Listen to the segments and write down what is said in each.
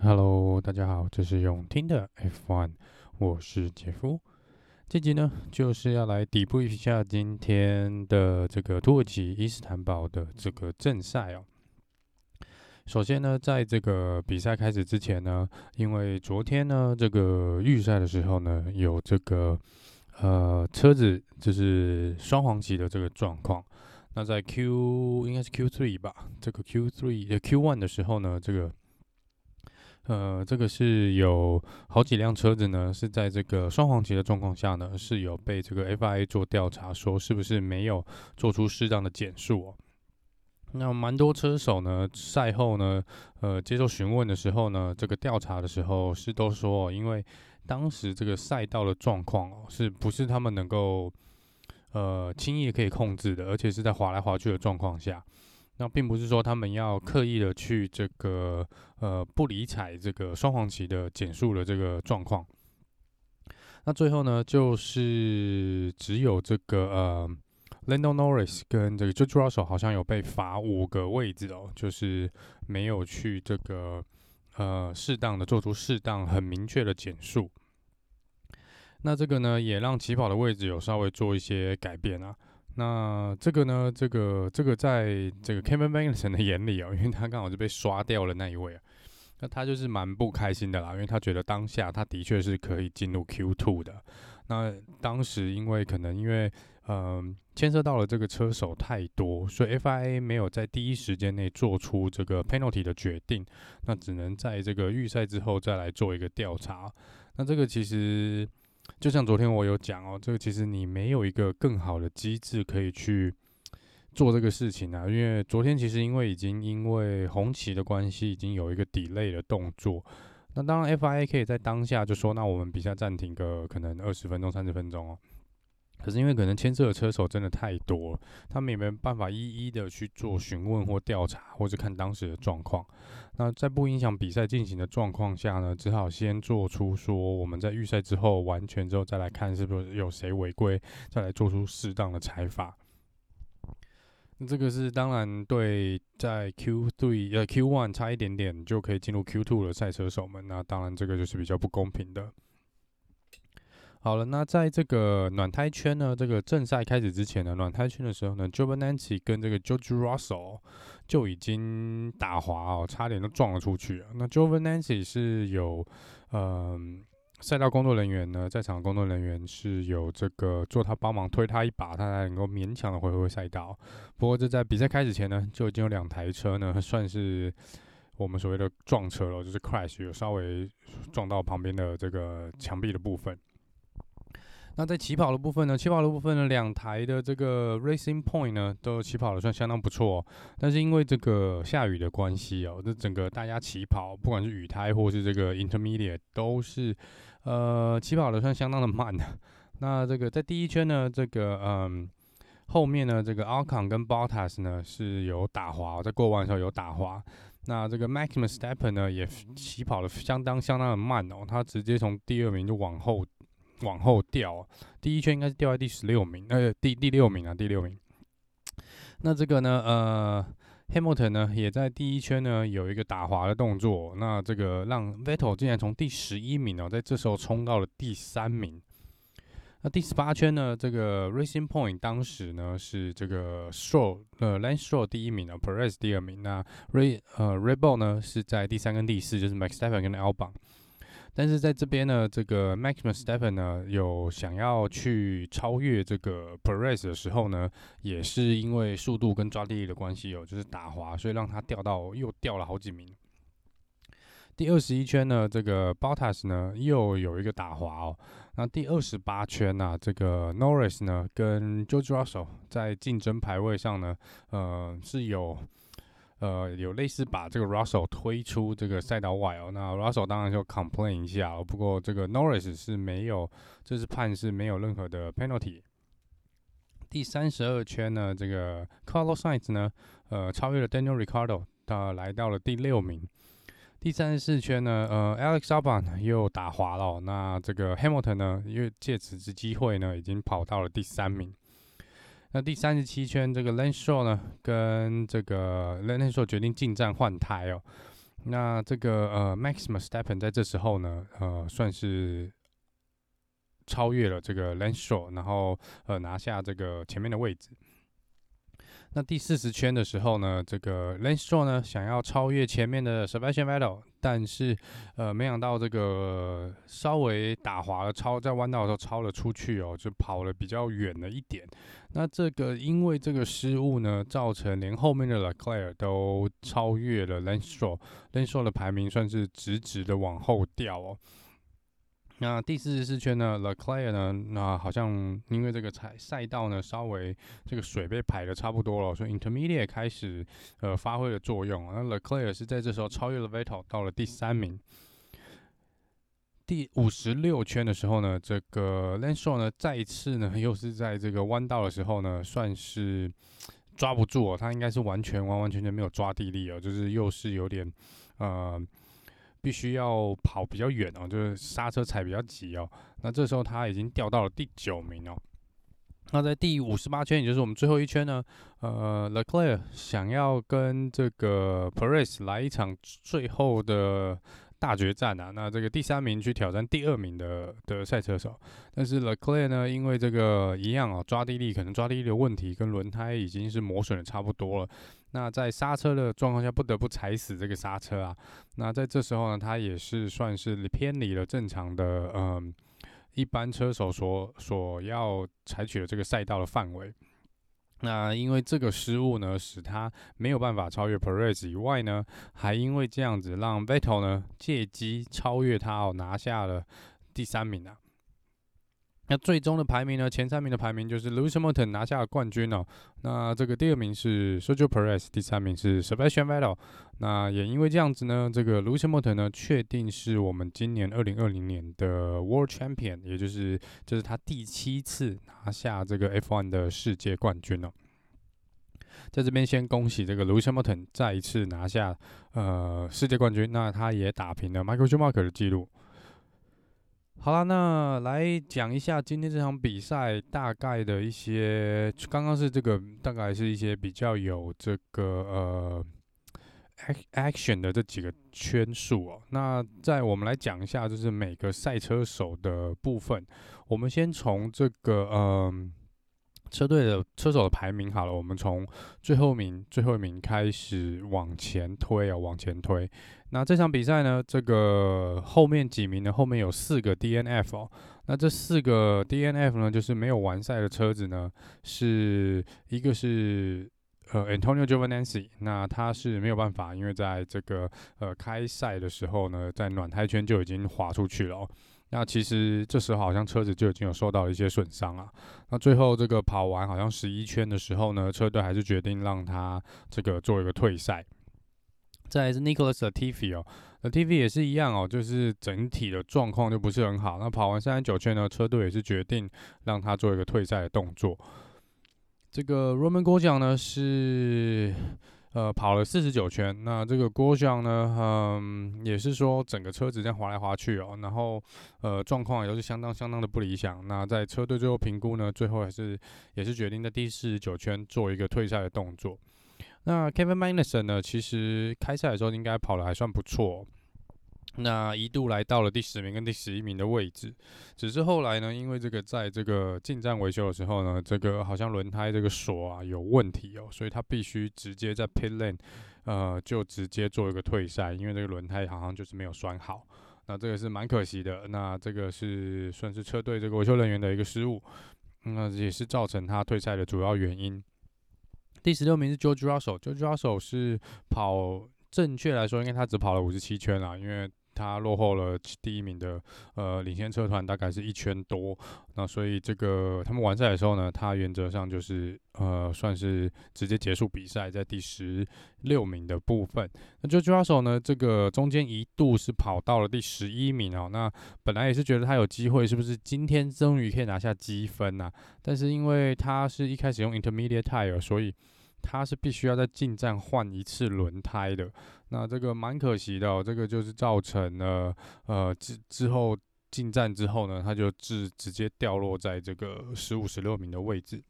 Hello，大家好，这是永听的 F1，我是杰夫。这集呢，就是要来底部一下今天的这个土耳其伊斯坦堡的这个正赛哦。首先呢，在这个比赛开始之前呢，因为昨天呢，这个预赛的时候呢，有这个呃车子就是双黄旗的这个状况。那在 Q 应该是 Q3 吧，这个 Q3 呃 Q1 的时候呢，这个。呃，这个是有好几辆车子呢，是在这个双黄旗的状况下呢，是有被这个 FIA 做调查，说是不是没有做出适当的减速哦。那蛮多车手呢，赛后呢，呃，接受询问的时候呢，这个调查的时候是都说，因为当时这个赛道的状况哦，是不是他们能够呃轻易可以控制的，而且是在滑来滑去的状况下。那并不是说他们要刻意的去这个呃不理睬这个双黄旗的减速的这个状况。那最后呢，就是只有这个呃 Lando Norris 跟这个 George Russell 好像有被罚五个位置哦，就是没有去这个呃适当的做出适当很明确的减速。那这个呢，也让起跑的位置有稍微做一些改变啊。那这个呢，这个这个在这个 Kevin Magnussen 的眼里哦，因为他刚好是被刷掉了那一位啊，那他就是蛮不开心的啦，因为他觉得当下他的确是可以进入 Q2 的。那当时因为可能因为嗯牵涉到了这个车手太多，所以 FIA 没有在第一时间内做出这个 penalty 的决定，那只能在这个预赛之后再来做一个调查。那这个其实。就像昨天我有讲哦，这个其实你没有一个更好的机制可以去做这个事情啊，因为昨天其实因为已经因为红旗的关系，已经有一个 delay 的动作。那当然 FIA 可以在当下就说，那我们比赛暂停个可能二十分钟、三十分钟哦。可是因为可能牵涉的车手真的太多了，他们也没办法一一的去做询问或调查，或者看当时的状况。那在不影响比赛进行的状况下呢，只好先做出说我们在预赛之后完全之后再来看是不是有谁违规，再来做出适当的裁罚。那这个是当然对在 Q3 呃 Q one 差一点点就可以进入 Q two 的赛车手们，那当然这个就是比较不公平的。好了，那在这个暖胎圈呢，这个正赛开始之前呢，暖胎圈的时候呢，Giovinazzi 跟这个 George Russell 就已经打滑哦，差点都撞了出去。那 Giovinazzi 是有，嗯、赛道工作人员呢，在场工作人员是有这个做他帮忙推他一把，他才能够勉强的回回赛道。不过这在比赛开始前呢，就已经有两台车呢，算是我们所谓的撞车了，就是 crash 有稍微撞到旁边的这个墙壁的部分。那在起跑的部分呢，起跑的部分呢，两台的这个 Racing Point 呢，都起跑的算相当不错。但是因为这个下雨的关系哦，这整个大家起跑，不管是雨胎或是这个 Intermediate，都是呃起跑的算相当的慢的。那这个在第一圈呢，这个嗯后面呢，这个 Alcon 跟 Bottas 呢是有打滑，在过弯的时候有打滑。那这个 Max Verstappen 呢也起跑的相当相当的慢哦，他直接从第二名就往后。往后掉，第一圈应该是掉在第十六名，呃，第第六名啊，第六名。那这个呢，呃，Hamilton 呢也在第一圈呢有一个打滑的动作，那这个让 Vettel 竟然从第十一名哦，在这时候冲到了第三名。那第十八圈呢，这个 Racing Point 当时呢是这个 Stroll 呃 Lance Stroll 第一名啊，Perez 第二名，那 Ray 呃 r e b o l 呢是在第三跟第四，就是 Max Verstappen 跟 Albon。但是在这边呢，这个 Max Verstappen 呢有想要去超越这个 Perez 的时候呢，也是因为速度跟抓地力的关系哦，就是打滑，所以让他掉到又掉了好几名。第二十一圈呢，这个 Bottas 呢又有一个打滑哦。那第二十八圈呢，这个 Norris 呢跟 George Russell 在竞争排位上呢，呃是有。呃，有类似把这个 Russell 推出这个赛道外哦，那 Russell 当然就 complain 一下，不过这个 Norris 是没有，这是判是没有任何的 penalty。第三十二圈呢，这个 Carlos Sainz 呢，呃，超越了 Daniel r i c a r d o 他来到了第六名。第三十四圈呢，呃，Alex Albon 又打滑了，那这个 Hamilton 呢，因为借此之机会呢，已经跑到了第三名。那第三十七圈这个 l a n s h o w 呢，跟这个 l a n s h o w 决定进站换胎哦。那这个呃 Maximus Steppen 在这时候呢，呃，算是超越了这个 l a n s h o w 然后呃拿下这个前面的位置。那第四十圈的时候呢，这个 l a n s h o w 呢想要超越前面的 Sebastian Vettel，但是呃没想到这个稍微打滑了，超在弯道的时候超了出去哦，就跑了比较远了一点。那这个因为这个失误呢，造成连后面的 Leclerc 都超越了 Lance Stroll，Lance Stroll 的排名算是直直的往后掉哦。那第四十四圈呢，Leclerc 呢，那好像因为这个赛赛道呢，稍微这个水被排的差不多了，所以 Intermediate 开始呃发挥了作用。那 Leclerc 是在这时候超越了 Vettel，到了第三名。第五十六圈的时候呢，这个 Lenso 呢，再一次呢，又是在这个弯道的时候呢，算是抓不住哦，他应该是完全完完全全没有抓地力哦，就是又是有点呃。必须要跑比较远哦，就是刹车踩比较急哦。那这时候他已经掉到了第九名哦。那在第五十八圈，也就是我们最后一圈呢，呃，Leclerc 想要跟这个 Perez 来一场最后的。大决战啊！那这个第三名去挑战第二名的的赛车手，但是 Leclerc 呢，因为这个一样哦，抓地力可能抓地力的问题，跟轮胎已经是磨损的差不多了。那在刹车的状况下，不得不踩死这个刹车啊。那在这时候呢，他也是算是偏离了正常的，嗯，一般车手所所要采取的这个赛道的范围。那因为这个失误呢，使他没有办法超越 Perez 以外呢，还因为这样子让 Vettel 呢借机超越他哦，拿下了第三名啊。那最终的排名呢？前三名的排名就是 Lewis Hamilton 拿下了冠军哦。那这个第二名是 Sergio Perez，第三名是 Sebastian Vettel。那也因为这样子呢，这个 Lewis Hamilton 呢确定是我们今年二零二零年的 World Champion，也就是这是他第七次拿下这个 F1 的世界冠军哦。在这边先恭喜这个 Lewis Hamilton 再一次拿下呃世界冠军，那他也打平了 Michael Schumacher 的记录。好啦，那来讲一下今天这场比赛大概的一些，刚刚是这个大概是一些比较有这个呃 action 的这几个圈数哦。那在我们来讲一下，就是每个赛车手的部分，我们先从这个嗯。车队的车手的排名好了，我们从最后名最后一名开始往前推啊，往前推。那这场比赛呢，这个后面几名呢？后面有四个 DNF 哦。那这四个 DNF 呢，就是没有完赛的车子呢，是一个是呃 Antonio Giovinazzi，那他是没有办法，因为在这个呃开赛的时候呢，在暖胎圈就已经滑出去了哦。那其实这时候好像车子就已经有受到一些损伤了。那最后这个跑完好像十一圈的时候呢，车队还是决定让他这个做一个退赛。再是 Nicholas Latifi 哦，Latifi 也是一样哦，就是整体的状况就不是很好。那跑完三十九圈呢，车队也是决定让他做一个退赛的动作。这个 Roman 哥讲呢是。呃，跑了四十九圈，那这个郭翔呢，嗯，也是说整个车子这样滑来滑去哦，然后呃，状况也都是相当相当的不理想。那在车队最后评估呢，最后还是也是决定在第四十九圈做一个退赛的动作。那 Kevin Magnussen 呢，其实开赛的时候应该跑的还算不错。那一度来到了第十名跟第十一名的位置，只是后来呢，因为这个在这个进站维修的时候呢，这个好像轮胎这个锁啊有问题哦，所以他必须直接在 pit lane，呃，就直接做一个退赛，因为这个轮胎好像就是没有拴好，那这个是蛮可惜的。那这个是算是车队这个维修人员的一个失误，那也是造成他退赛的主要原因。第十六名是 George Russell，George Russell 是跑，正确来说应该他只跑了五十七圈啦，因为。他落后了第一名的呃领先车团大概是一圈多，那所以这个他们完赛的时候呢，他原则上就是呃算是直接结束比赛，在第十六名的部分。那 George Russell 呢，这个中间一度是跑到了第十一名哦，那本来也是觉得他有机会，是不是今天终于可以拿下积分呐、啊？但是因为他是一开始用 Intermediate Tire，所以他是必须要在进站换一次轮胎的。那这个蛮可惜的，这个就是造成了呃之之后进站之后呢，他就直直接掉落在这个十五、十六名的位置。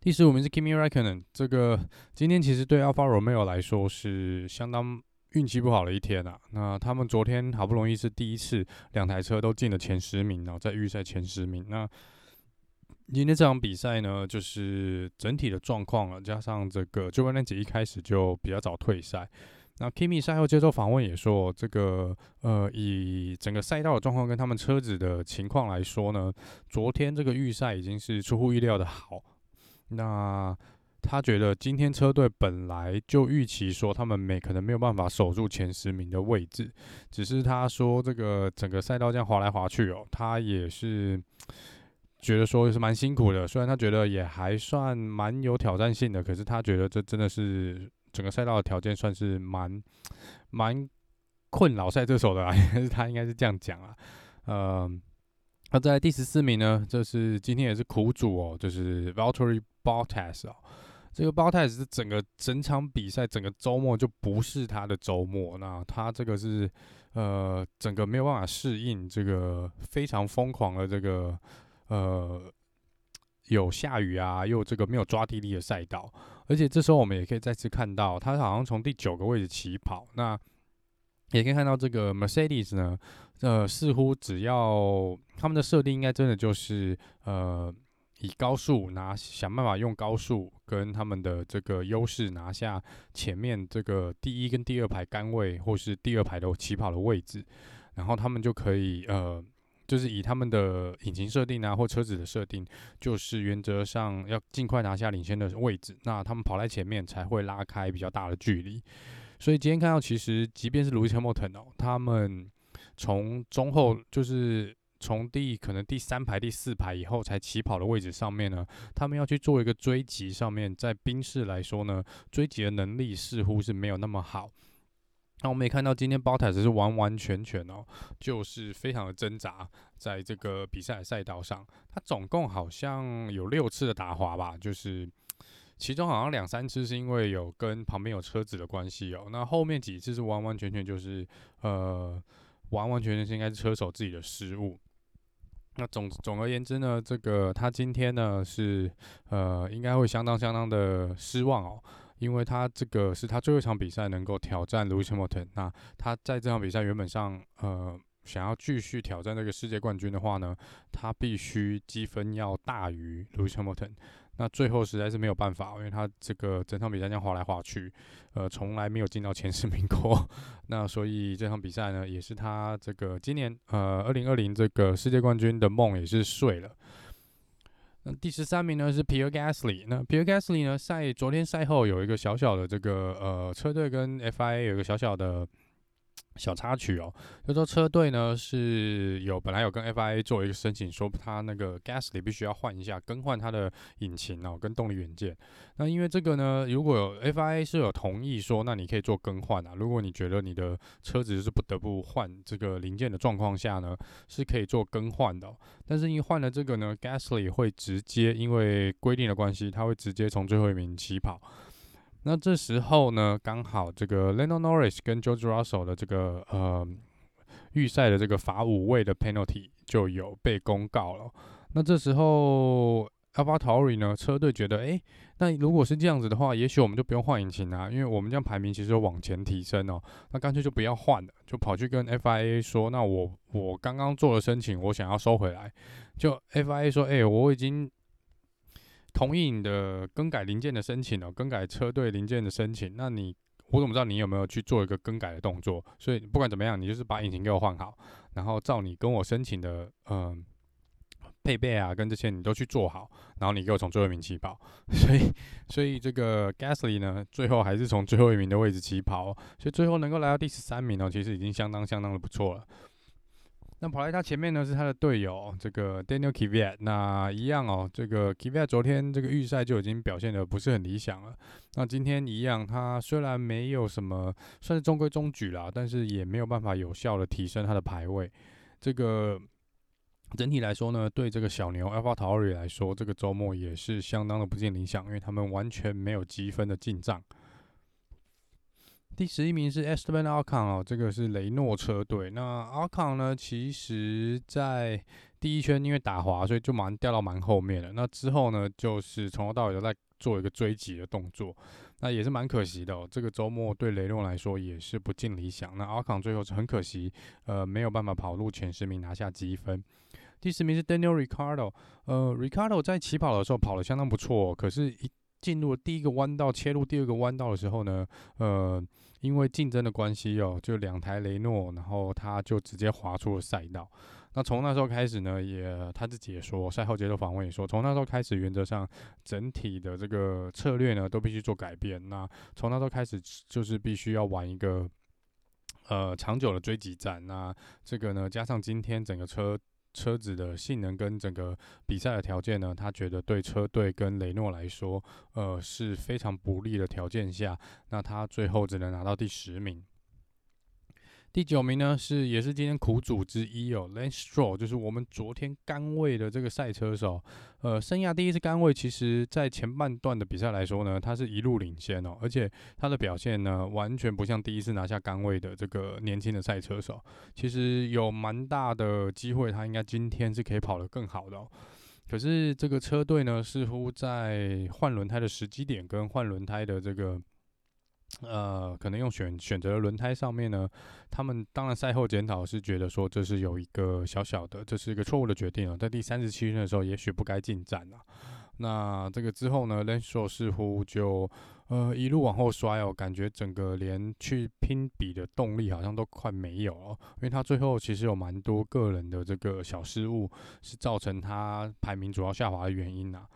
第十五名是 Kimi Räikkönen，这个今天其实对 Alfa Romeo 来说是相当运气不好的一天啊。那他们昨天好不容易是第一次两台车都进了前十名然后，在预赛前十名。那今天这场比赛呢，就是整体的状况了，加上这个 Giovinazzi 一开始就比较早退赛。那 Kimi 赛后接受访问也说，这个呃，以整个赛道的状况跟他们车子的情况来说呢，昨天这个预赛已经是出乎意料的好。那他觉得今天车队本来就预期说他们没可能没有办法守住前十名的位置，只是他说这个整个赛道这样滑来滑去哦，他也是。觉得说是蛮辛苦的，虽然他觉得也还算蛮有挑战性的，可是他觉得这真的是整个赛道的条件算是蛮蛮困扰赛车手的，还是他应该是这样讲啊。呃，那在第十四名呢，这是今天也是苦主哦，就是 Valtteri Bottas 哦。这个 Bottas 是整个整场比赛整个周末就不是他的周末，那他这个是呃整个没有办法适应这个非常疯狂的这个。呃，有下雨啊，又这个没有抓地力的赛道，而且这时候我们也可以再次看到，他好像从第九个位置起跑，那也可以看到这个 Mercedes 呢，呃，似乎只要他们的设定应该真的就是呃，以高速拿，想办法用高速跟他们的这个优势拿下前面这个第一跟第二排杆位，或是第二排的起跑的位置，然后他们就可以呃。就是以他们的引擎设定啊，或车子的设定，就是原则上要尽快拿下领先的位置，那他们跑在前面才会拉开比较大的距离。所以今天看到，其实即便是 Lewis Hamilton 哦，他们从中后，就是从第可能第三排、第四排以后才起跑的位置上面呢，他们要去做一个追击，上面在宾士来说呢，追击的能力似乎是没有那么好。那我们也看到，今天 Bottas 是完完全全哦，就是非常的挣扎，在这个比赛赛道上，他总共好像有六次的打滑吧，就是其中好像两三次是因为有跟旁边有车子的关系哦，那后面几次是完完全全就是呃，完完全全是应该是车手自己的失误。那总总而言之呢，这个他今天呢是呃，应该会相当相当的失望哦。因为他这个是他最后一场比赛能够挑战 Lewis Hamilton，那他在这场比赛原本上，呃，想要继续挑战这个世界冠军的话呢，他必须积分要大于 Lewis Hamilton。那最后实在是没有办法，因为他这个整场比赛这样滑来滑去，呃，从来没有进到前十名过。那所以这场比赛呢，也是他这个今年呃二零二零这个世界冠军的梦也是碎了。那第十三名呢是 Pierre Gasly。那 Pierre Gasly 呢赛昨天赛后有一个小小的这个呃车队跟 FIA 有一个小小的小插曲哦，就说车队呢是有本来有跟 FIA 做一个申请，说他那个 Gasly 必须要换一下，更换他的引擎哦跟动力元件。那因为这个呢，如果有 FIA 是有同意说，那你可以做更换啊。如果你觉得你的车子是不得不换这个零件的状况下呢，是可以做更换的。但是因为换了这个呢，Gasly 会直接因为规定的关系，他会直接从最后一名起跑。那这时候呢，刚好这个 Lando Norris 跟 George Russell 的这个呃预赛的这个罚五位的 penalty 就有被公告了。那这时候 a l p h a t o r i 呢，车队觉得，哎，那如果是这样子的话，也许我们就不用换引擎啊，因为我们这样排名其实往前提升哦。那干脆就不要换了，就跑去跟 FIA 说，那我我刚刚做了申请，我想要收回来。就 FIA 说，哎，我已经。同意你的更改零件的申请哦，更改车队零件的申请。那你我怎么知道你有没有去做一个更改的动作？所以不管怎么样，你就是把引擎给我换好，然后照你跟我申请的嗯、配备啊，跟这些你都去做好，然后你给我从最后一名起跑。所以 所以这个 Gasly 呢，最后还是从最后一名的位置起跑，所以最后能够来到第十三名哦，其实已经相当相当的不错了。那跑在他前面呢，是他的队友这个 Daniel Kvyat。那一样哦，这个 Kvyat 昨天这个预赛就已经表现得不是很理想了。那今天一样，他虽然没有什么算是中规中矩啦，但是也没有办法有效的提升他的排位。这个整体来说呢，对这个小牛 AlphaTauri 来说，这个周末也是相当的不尽理想，因为他们完全没有积分的进账。第十一名是 Esteban Ocon 哦，这个是雷诺车队。那 Ocon 呢，其实在第一圈因为打滑，所以就蛮掉到蛮后面的。那之后呢，就是从头到尾都在做一个追击的动作。那也是蛮可惜的哦。这个周末对雷诺来说也是不尽理想。那 a l c o n 最后是很可惜，呃，没有办法跑入前十名拿下积分。第十名是 Daniel Ricardo，呃，Ricardo 在起跑的时候跑得相当不错，可是，一进入第一个弯道，切入第二个弯道的时候呢，呃，因为竞争的关系哦，就两台雷诺，然后他就直接滑出了赛道。那从那时候开始呢，也他自己也说，赛后接受访问也说，从那时候开始，原则上整体的这个策略呢都必须做改变。那从那时候开始，就是必须要玩一个呃长久的追击战。那这个呢，加上今天整个车。车子的性能跟整个比赛的条件呢，他觉得对车队跟雷诺来说，呃是非常不利的条件下，那他最后只能拿到第十名。第九名呢，是也是今天苦主之一哦，Lance Stroll，就是我们昨天杆位的这个赛车手，呃，生涯第一次杆位，其实在前半段的比赛来说呢，他是一路领先哦，而且他的表现呢，完全不像第一次拿下杆位的这个年轻的赛车手，其实有蛮大的机会，他应该今天是可以跑得更好的。可是这个车队呢，似乎在换轮胎的时机点跟换轮胎的这个。呃，可能用选选择的轮胎上面呢，他们当然赛后检讨是觉得说这是有一个小小的，这是一个错误的决定哦，在第三十七圈的时候，也许不该进站了。那这个之后呢，Lando 似乎就呃一路往后摔哦，感觉整个连去拼比的动力好像都快没有了，因为他最后其实有蛮多个人的这个小失误，是造成他排名主要下滑的原因呐。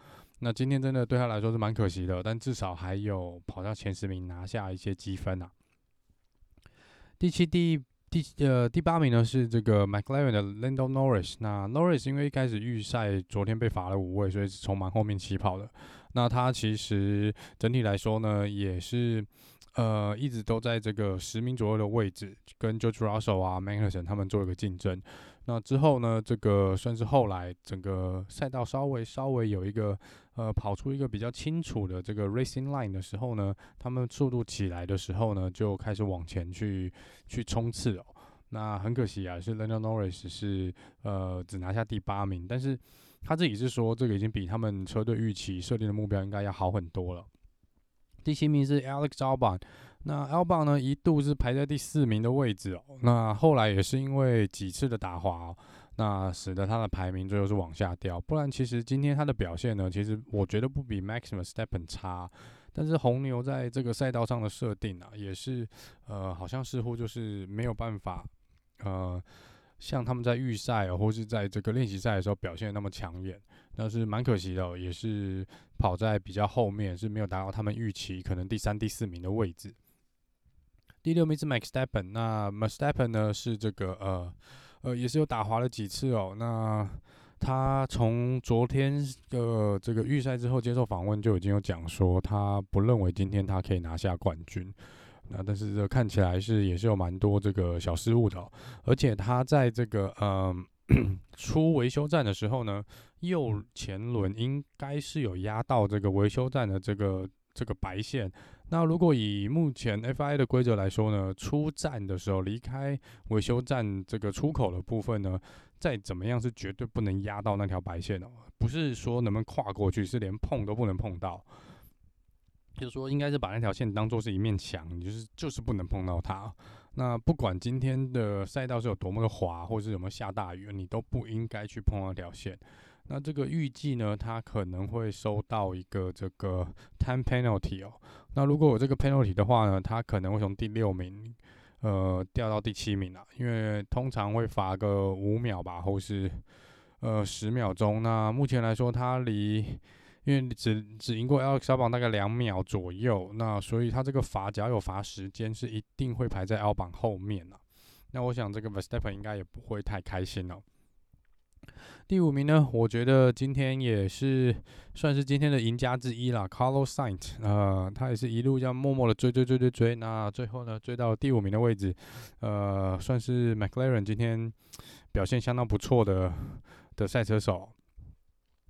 那今天真的对他来说是蛮可惜的，但至少还有跑到前十名拿下一些积分啊。第七、第第呃第八名呢是这个 McLaren 的 Lando Norris。那 Norris 因为一开始预赛昨天被罚了五位，所以是从蛮后面起跑的。那他其实整体来说呢，也是呃一直都在这个十名左右的位置，跟 George Russell 啊、Magnussen 他们做一个竞争。那之后呢，这个算是后来整个赛道稍微稍微有一个呃跑出一个比较清楚的这个 racing line 的时候呢，他们速度起来的时候呢，就开始往前去去冲刺哦。那很可惜啊，是 Lando Norris 是呃只拿下第八名，但是他自己是说这个已经比他们车队预期设定的目标应该要好很多了。第七名是 Alex Albon。那 L 邦呢，一度是排在第四名的位置哦。那后来也是因为几次的打滑，哦那使得他的排名最后是往下掉。不然其实今天他的表现呢，其实我觉得不比 Max Verstappen 差。但是红牛在这个赛道上的设定啊，也是呃，好像似乎就是没有办法呃，像他们在预赛或是在这个练习赛的时候表现那么抢眼，那是蛮可惜的哦。也是跑在比较后面，是没有达到他们预期可能第三、第四名的位置。第六名是 Max s t e p p e n 那 Max s t e p p e n 呢是这个呃呃也是有打滑了几次哦。那他从昨天的这个预赛之后接受访问就已经有讲说，他不认为今天他可以拿下冠军。那但是这看起来是也是有蛮多这个小失误的哦，而且他在这个嗯、呃、出维修站的时候呢，右前轮应该是有压到这个维修站的这个这个白线。那如果以目前 FI 的规则来说呢，出站的时候离开维修站这个出口的部分呢，再怎么样是绝对不能压到那条白线哦，不是说能不能跨过去，是连碰都不能碰到。就是说，应该是把那条线当做是一面墙，就是就是不能碰到它。那不管今天的赛道是有多么的滑，或是有没有下大雨，你都不应该去碰那条线。那这个预计呢，他可能会收到一个这个 time penalty 哦。那如果有这个 penalty 的话呢，他可能会从第六名呃掉到第七名啊，因为通常会罚个五秒吧，或是呃十秒钟。那目前来说，他离因为只只赢过 Alex 搬绑大概两秒左右，那所以他这个罚只要有罚时间，是一定会排在 L 板后面啊。那我想这个 Verstappen 应该也不会太开心哦。第五名呢，我觉得今天也是算是今天的赢家之一啦。Carlos Sainz，呃，他也是一路这样默默的追追追追追，那最后呢追到第五名的位置，呃，算是 McLaren 今天表现相当不错的的赛车手，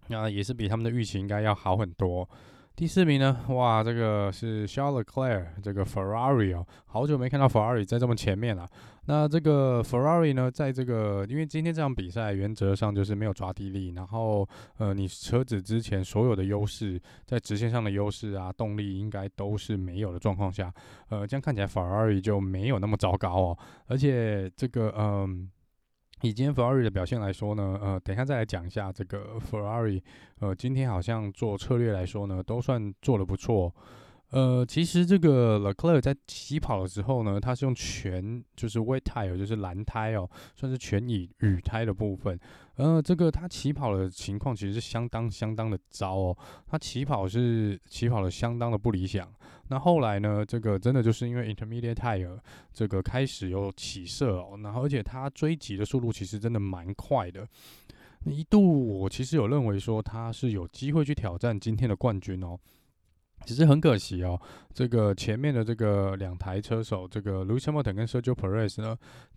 那也是比他们的预期应该要好很多。第四名呢？哇，这个是 Charles Leclerc，这个 Ferrari 哦，好久没看到 Ferrari 在这么前面了。那这个 Ferrari 呢，在这个因为今天这场比赛原则上就是没有抓地力，然后呃，你车子之前所有的优势，在直线上的优势啊，动力应该都是没有的状况下，呃，这样看起来 Ferrari 就没有那么糟糕哦，而且这个嗯。以今天 Ferrari 的表现来说呢，呃，等一下再来讲一下这个 Ferrari，呃，今天好像做策略来说呢，都算做的不错。呃，其实这个 Leclerc 在起跑的时候呢，他是用全就是 wet tire，就是蓝胎哦，算是全以雨胎的部分。呃，这个他起跑的情况其实是相当相当的糟哦，他起跑是起跑的相当的不理想。那后来呢，这个真的就是因为 intermediate tire 这个开始有起色哦，然后而且他追击的速度其实真的蛮快的。一度我其实有认为说他是有机会去挑战今天的冠军哦。其实很可惜哦，这个前面的这个两台车手，这个 Lewis Hamilton 跟 Sergio Perez 呢，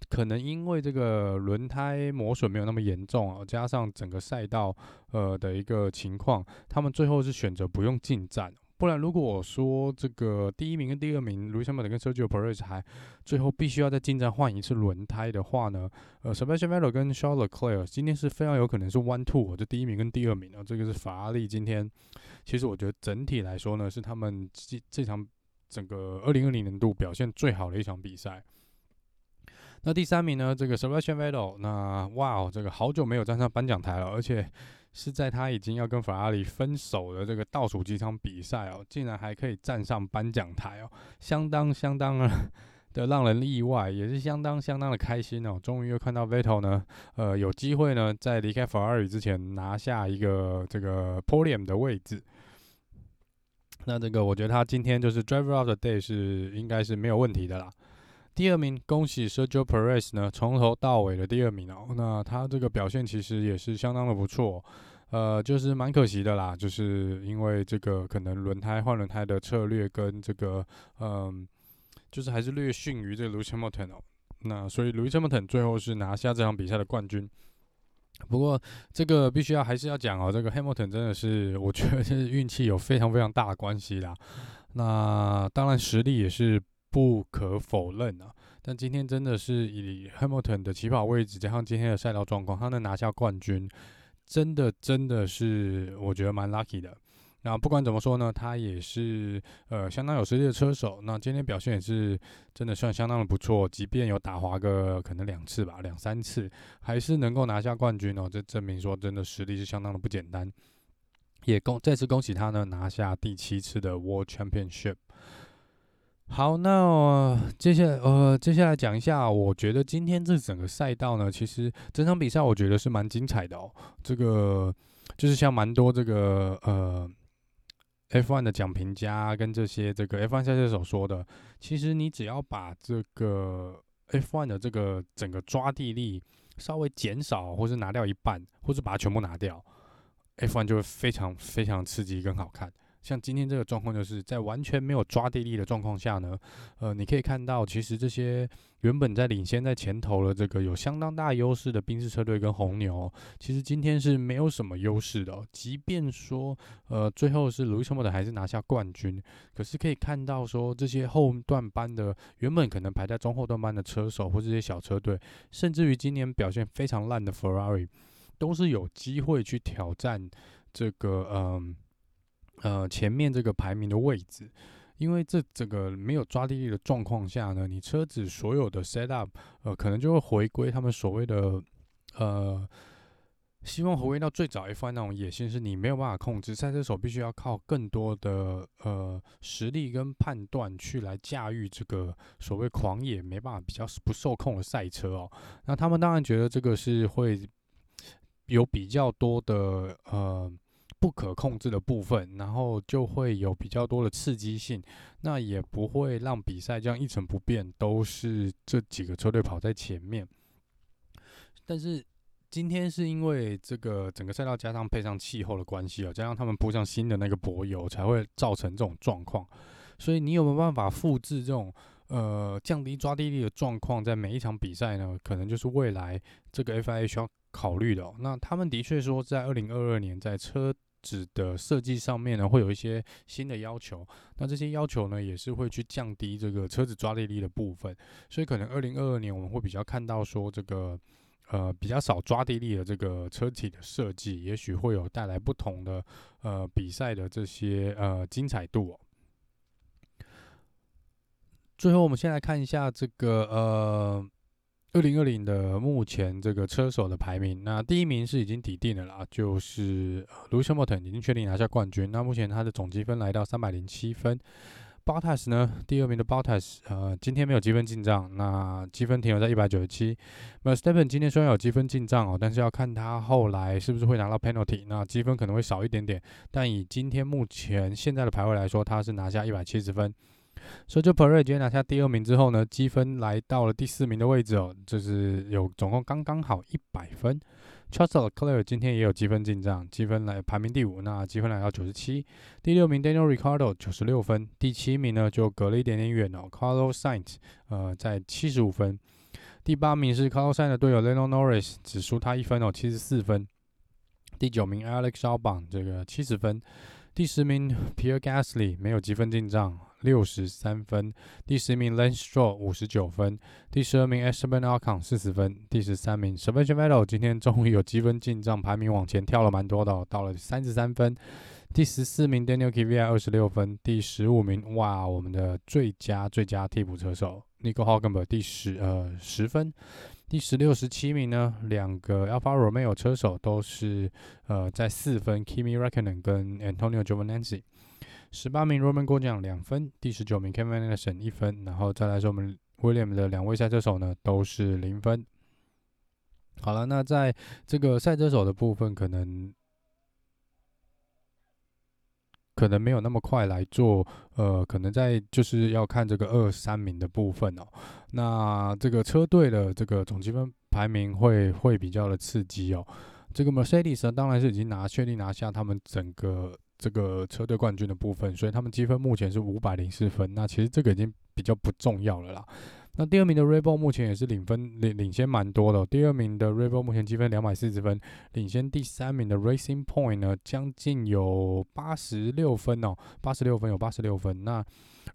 可能因为这个轮胎磨损没有那么严重啊，加上整个赛道呃的一个情况，他们最后是选择不用进站。不然，如果我说这个第一名跟第二名，Luciano 的跟 Sergio Perez 还最后必须要再进站换一次轮胎的话呢，呃，Sebastian Vettel 跟 Charles Leclerc 今天是非常有可能是 one two，就第一名跟第二名啊，这个是法拉利今天，其实我觉得整体来说呢，是他们这这场整个二零二零年度表现最好的一场比赛。那第三名呢，这个 Sebastian Vettel，那哇哦，这个好久没有站上颁奖台了，而且。是在他已经要跟法拉利分手的这个倒数几场比赛哦，竟然还可以站上颁奖台哦，相当相当 的让人意外，也是相当相当的开心哦。终于又看到 Vettel 呢，呃，有机会呢，在离开法拉利之前拿下一个这个 Podium 的位置。那这个我觉得他今天就是 Driver of the Day 是应该是没有问题的啦。第二名，恭喜 Sergio Perez 呢，从头到尾的第二名哦。那他这个表现其实也是相当的不错，呃，就是蛮可惜的啦，就是因为这个可能轮胎换轮胎的策略跟这个，嗯、就是还是略逊于这个 Lewis Hamilton 哦。那所以 Lewis Hamilton 最后是拿下这场比赛的冠军。不过这个必须要还是要讲哦，这个 Hamilton 真的是我觉得是运气有非常非常大的关系啦。那当然实力也是。不可否认啊，但今天真的是以 Hamilton 的起跑位置加上今天的赛道状况，他能拿下冠军，真的真的是我觉得蛮 lucky 的。那不管怎么说呢，他也是呃相当有实力的车手。那今天表现也是真的算相当的不错，即便有打滑个可能两次吧，两三次，还是能够拿下冠军哦。这证明说真的实力是相当的不简单。也恭再次恭喜他呢，拿下第七次的 World Championship。好，那、呃、接下来呃，接下来讲一下，我觉得今天这整个赛道呢，其实整场比赛我觉得是蛮精彩的哦。这个就是像蛮多这个呃 F1 的讲评家跟这些这个 F1 赛车手说的，其实你只要把这个 F1 的这个整个抓地力稍微减少，或是拿掉一半，或是把它全部拿掉，F1 就会非常非常刺激跟好看。像今天这个状况，就是在完全没有抓地力的状况下呢，呃，你可以看到，其实这些原本在领先在前头的这个有相当大优势的宾士车队跟红牛，其实今天是没有什么优势的哦。即便说，呃，最后是 Lewis Hamilton 还是拿下冠军，可是可以看到说，这些后段班的原本可能排在中后段班的车手或这些小车队，甚至于今年表现非常烂的 Ferrari，都是有机会去挑战这个，嗯、呃，前面这个排名的位置，因为这这个没有抓地力的状况下呢，你车子所有的 set up，呃，可能就会回归他们所谓的，呃，希望回归到最早 F1 那种野心，是你没有办法控制，赛车手必须要靠更多的呃实力跟判断去来驾驭这个所谓狂野没办法比较不受控的赛车哦。那他们当然觉得这个是会有比较多的呃。不可控制的部分，然后就会有比较多的刺激性，那也不会让比赛这样一成不变，都是这几个车队跑在前面。但是今天是因为这个整个赛道加上配上气候的关系啊，加上他们铺上新的那个柏油，才会造成这种状况。所以你有没有办法复制这种呃降低抓地力的状况，在每一场比赛呢？可能就是未来这个 FIA 需要考虑的哦。那他们的确说，在二零二二年在车子的设计上面呢，会有一些新的要求。那这些要求呢，也是会去降低这个车子抓地力的部分。所以可能二零二二年我们会比较看到说这个呃比较少抓地力的这个车体的设计，也许会有带来不同的呃比赛的这些呃精彩度。最后，我们先来看一下这个呃。二零二零的目前这个车手的排名，那第一名是已经抵定了啦，就是 Lewis Hamilton 已经确定拿下冠军。那目前他的总积分来到三百零七分。Bottas 呢，第二名的 Bottas，呃，今天没有积分进账，那积分停留在一百九十七。Verstappen 今天虽然有积分进账哦，但是要看他后来是不是会拿到 penalty，那积分可能会少一点点。但以今天目前现在的排位来说，他是拿下一百七十分。所以就 Perez 今天拿下第二名之后呢，积分来到了第四名的位置哦，就是有总共刚刚好一百分。Charles Leclerc 今天也有积分进账，积分来排名第五，那积分来到九十七。第六名 Daniel Ricardo 九十六分，第七名呢就隔了一点点远哦，Carlos Sainz 呃在七十五分。第八名是 Carlos Sainz 的队友 Lando Norris，只输他一分哦，七十四分。第九名 Alex Albon 这个七十分。第十名 Pierre Gasly 没有积分进账。六十三分，第十名 Lance Stroll 五十九分，第十二名 Esteban Ocon 四十分，第十三名 Sebastian Vettel 今天终于有积分进账，排名往前跳了蛮多的，到了三十三分。第十四名 Daniel Kvyat 二十六分，第十五名哇，我们的最佳最佳替补车手 Nico Hulkenberg 第十呃十分。第十六、十七名呢，两个 Alfa Romeo 车手都是呃在四分，Kimi r e c k o n e n 跟 Antonio Giovinazzi。十八名 Romain Grosjean 两分，第十九名 Kevin Anderson 一分，然后再来说我们 William 的两位赛车手呢都是零分。好了，那在这个赛车手的部分，可能可能没有那么快来做，呃，可能在就是要看这个二三名的部分哦。那这个车队的这个总积分排名会会比较的刺激哦。这个 Mercedes 呢，当然是已经拿确定拿下他们整个。这个车队冠军的部分，所以他们积分目前是五百零四分。那其实这个已经比较不重要了啦。那第二名的 Red Bull 目前也是领分领领先蛮多的。第二名的 Red Bull 目前积分两百四十分，领先第三名的 Racing Point 呢，将近有八十六分哦，八十六分有八十六分。那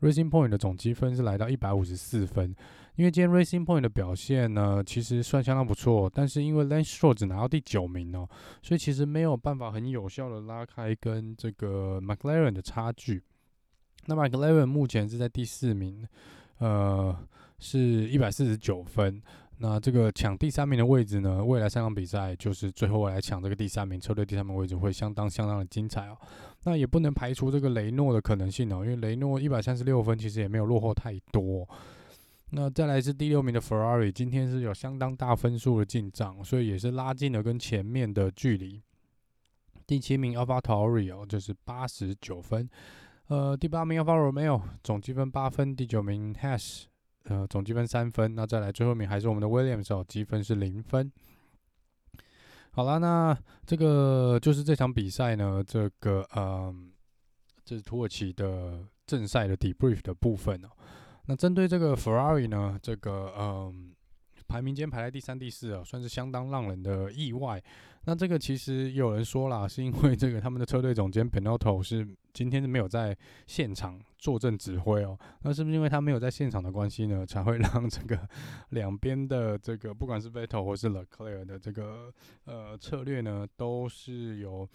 Racing Point 的总积分是来到一百五十四分。因为今天 Racing Point 的表现呢，其实算相当不错，但是因为 Lance Stroll 只拿到第九名哦，所以其实没有办法很有效的拉开跟这个 McLaren 的差距。那 McLaren 目前是在第四名，呃，是一百四十九分。那这个抢第三名的位置呢，未来三场比赛就是最后来抢这个第三名，车队第三名位置会相当相当的精彩哦。那也不能排除这个雷诺的可能性哦，因为雷诺一百三十六分其实也没有落后太多。那再来是第六名的 Ferrari，今天是有相当大分数的进账，所以也是拉近了跟前面的距离。第七名 AlphaTauri 哦，就是八十九分。呃，第八名 Alfa Romeo 总积分八分。第九名 Haas 呃，总积分三分。那再来最后一名还是我们的 Williams 哦，积分是零分。好了，那这个就是这场比赛呢，这个嗯、呃，这是土耳其的正赛的 debrief 的部分哦。那针对这个 Ferrari 呢，这个嗯，排名间排在第三、第四啊，算是相当让人的意外。那这个其实也有人说啦，是因为这个他们的车队总监 p e n o t o 是今天是没有在现场坐镇指挥哦。那是不是因为他没有在现场的关系呢，才会让这个 两边的这个不管是 Vettel 或是 Leclerc 的这个呃策略呢，都是有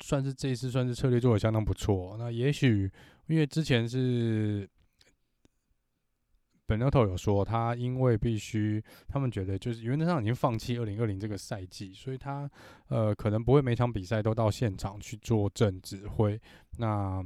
算是这一次算是策略做得相当不错。那也许因为之前是。本纳特有说，他因为必须，他们觉得就是原则上已经放弃二零二零这个赛季，所以他呃可能不会每场比赛都到现场去坐镇指挥。那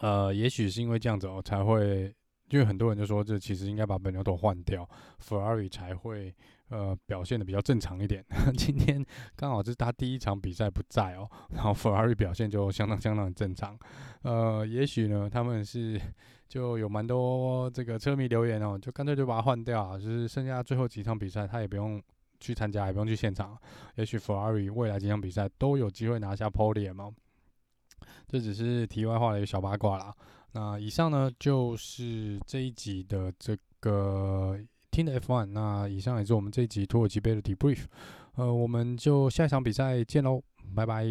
呃，也许是因为这样子哦，才会，因为很多人就说，这其实应该把本纳特换掉，Ferrari 才会。呃，表现的比较正常一点。今天刚好是他第一场比赛不在哦，然后法拉利表现就相当相当的正常。呃，也许呢，他们是就有蛮多这个车迷留言哦，就干脆就把他换掉啊，就是剩下最后几场比赛他也不用去参加，也不用去现场。也许法拉利未来几场比赛都有机会拿下 podium。这只是题外话的一个小八卦啦。那以上呢就是这一集的这个。听的 F1，那以上也是我们这一集土耳其杯的 debrief，呃，我们就下一场比赛见喽，拜拜。